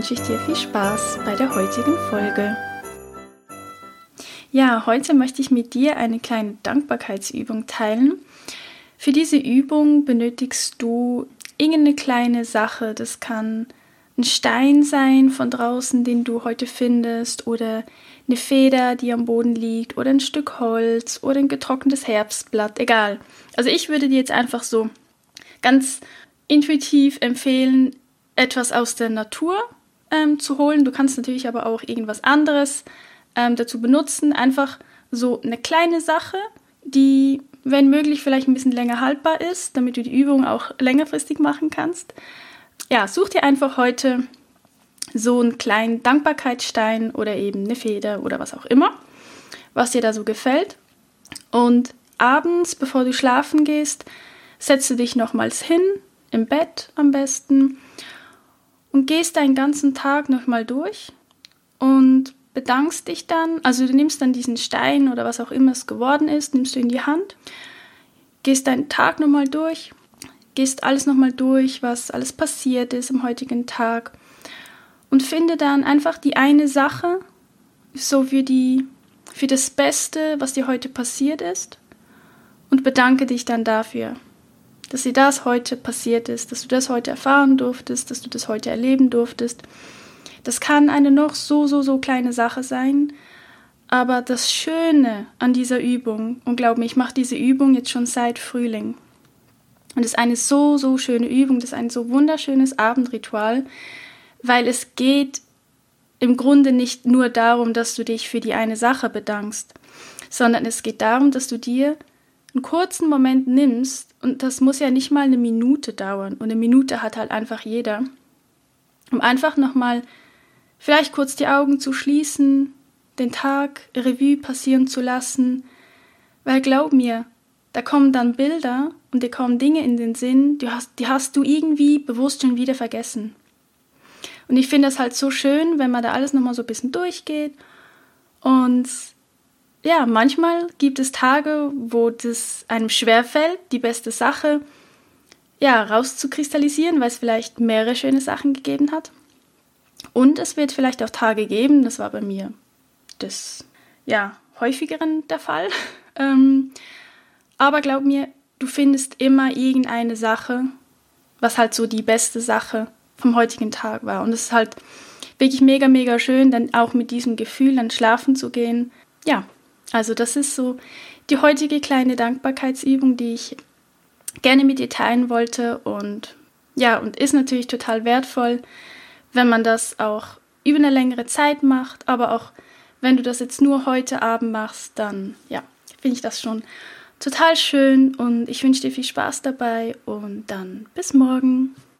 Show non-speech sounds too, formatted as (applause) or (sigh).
wünsche ich dir viel Spaß bei der heutigen Folge. Ja, heute möchte ich mit dir eine kleine Dankbarkeitsübung teilen. Für diese Übung benötigst du irgendeine kleine Sache. Das kann ein Stein sein von draußen, den du heute findest, oder eine Feder, die am Boden liegt, oder ein Stück Holz oder ein getrocknetes Herbstblatt, egal. Also ich würde dir jetzt einfach so ganz intuitiv empfehlen, etwas aus der Natur ähm, zu holen. Du kannst natürlich aber auch irgendwas anderes ähm, dazu benutzen. Einfach so eine kleine Sache, die, wenn möglich, vielleicht ein bisschen länger haltbar ist, damit du die Übung auch längerfristig machen kannst. Ja, such dir einfach heute so einen kleinen Dankbarkeitsstein oder eben eine Feder oder was auch immer, was dir da so gefällt. Und abends, bevor du schlafen gehst, setze dich nochmals hin, im Bett am besten und gehst deinen ganzen Tag nochmal durch und bedankst dich dann, also du nimmst dann diesen Stein oder was auch immer es geworden ist, nimmst du in die Hand, gehst deinen Tag nochmal durch, gehst alles nochmal durch, was alles passiert ist am heutigen Tag und finde dann einfach die eine Sache, so für die, für das Beste, was dir heute passiert ist und bedanke dich dann dafür dass dir das heute passiert ist, dass du das heute erfahren durftest, dass du das heute erleben durftest. Das kann eine noch so, so, so kleine Sache sein, aber das Schöne an dieser Übung, und glaub mir, ich mache diese Übung jetzt schon seit Frühling. Und es ist eine so, so schöne Übung, das ist ein so wunderschönes Abendritual, weil es geht im Grunde nicht nur darum, dass du dich für die eine Sache bedankst, sondern es geht darum, dass du dir einen kurzen Moment nimmst, und das muss ja nicht mal eine Minute dauern, und eine Minute hat halt einfach jeder, um einfach nochmal vielleicht kurz die Augen zu schließen, den Tag Revue passieren zu lassen, weil glaub mir, da kommen dann Bilder und dir kommen Dinge in den Sinn, die hast, die hast du irgendwie bewusst schon wieder vergessen. Und ich finde das halt so schön, wenn man da alles nochmal so ein bisschen durchgeht und ja, manchmal gibt es Tage, wo es einem schwerfällt, die beste Sache ja, rauszukristallisieren, weil es vielleicht mehrere schöne Sachen gegeben hat. Und es wird vielleicht auch Tage geben, das war bei mir des ja, häufigeren der Fall. (laughs) ähm, aber glaub mir, du findest immer irgendeine Sache, was halt so die beste Sache vom heutigen Tag war. Und es ist halt wirklich mega, mega schön, dann auch mit diesem Gefühl dann schlafen zu gehen. Ja, also das ist so die heutige kleine Dankbarkeitsübung, die ich gerne mit dir teilen wollte. Und ja, und ist natürlich total wertvoll, wenn man das auch über eine längere Zeit macht, aber auch wenn du das jetzt nur heute Abend machst, dann ja, finde ich das schon total schön. Und ich wünsche dir viel Spaß dabei. Und dann bis morgen.